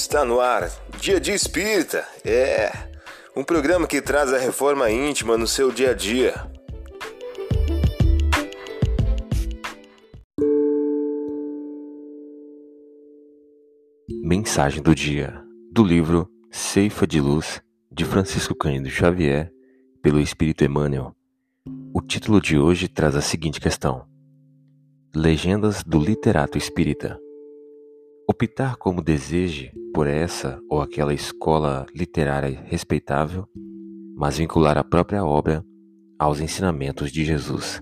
Está no ar, Dia de Espírita. É um programa que traz a reforma íntima no seu dia a dia. Mensagem do dia do livro Ceifa de Luz de Francisco Cândido Xavier, pelo Espírito Emmanuel. O título de hoje traz a seguinte questão: Legendas do literato espírita. Optar como deseje por essa ou aquela escola literária respeitável, mas vincular a própria obra aos ensinamentos de Jesus.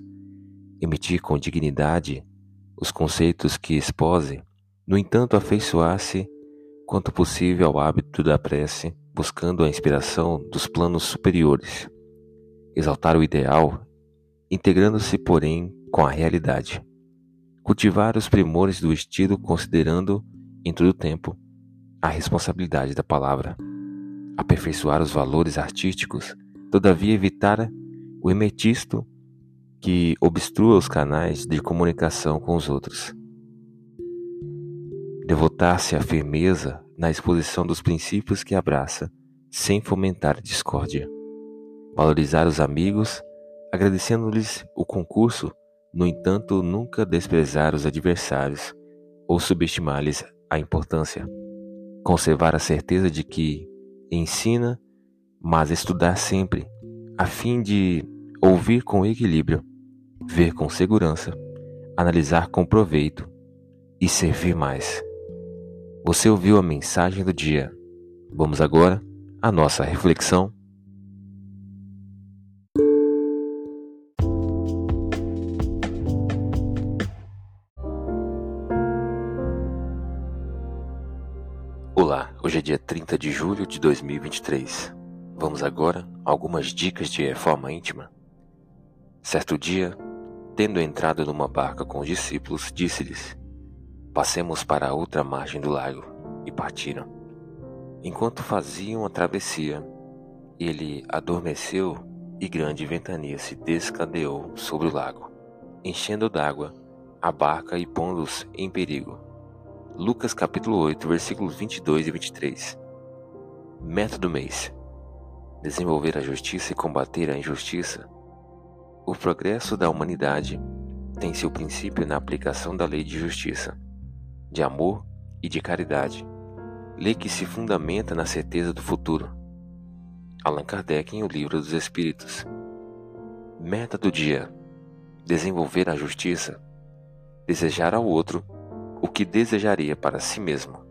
Emitir com dignidade os conceitos que expose, no entanto, afeiçoar-se quanto possível ao hábito da prece, buscando a inspiração dos planos superiores. Exaltar o ideal, integrando-se, porém, com a realidade. Cultivar os primores do estilo, considerando em todo tempo, a responsabilidade da palavra, aperfeiçoar os valores artísticos, todavia evitar o emetisto que obstrua os canais de comunicação com os outros. Devotar-se à firmeza na exposição dos princípios que abraça, sem fomentar discórdia. Valorizar os amigos, agradecendo-lhes o concurso, no entanto, nunca desprezar os adversários ou subestimar-lhes a importância. Conservar a certeza de que ensina, mas estudar sempre, a fim de ouvir com equilíbrio, ver com segurança, analisar com proveito e servir mais. Você ouviu a mensagem do dia. Vamos agora à nossa reflexão Olá, hoje é dia 30 de julho de 2023. Vamos agora a algumas dicas de reforma íntima. Certo dia, tendo entrado numa barca com os discípulos, disse-lhes: Passemos para a outra margem do lago, e partiram. Enquanto faziam a travessia, ele adormeceu e grande ventania se descadeou sobre o lago, enchendo d'água a barca e pondo-os em perigo. Lucas capítulo 8, versículos 22 e 23. Método mês: Desenvolver a justiça e combater a injustiça. O progresso da humanidade tem seu princípio na aplicação da lei de justiça, de amor e de caridade. Lei que se fundamenta na certeza do futuro. Allan Kardec em O Livro dos Espíritos. Meta do dia: desenvolver a justiça, desejar ao outro o que desejaria para si mesmo.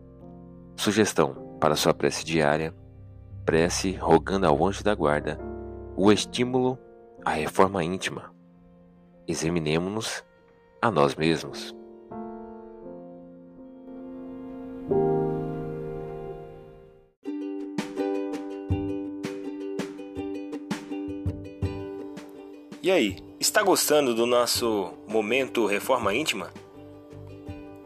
Sugestão para sua prece diária: prece rogando ao anjo da guarda o estímulo à reforma íntima. Examinemos-nos a nós mesmos. E aí, está gostando do nosso momento Reforma Íntima?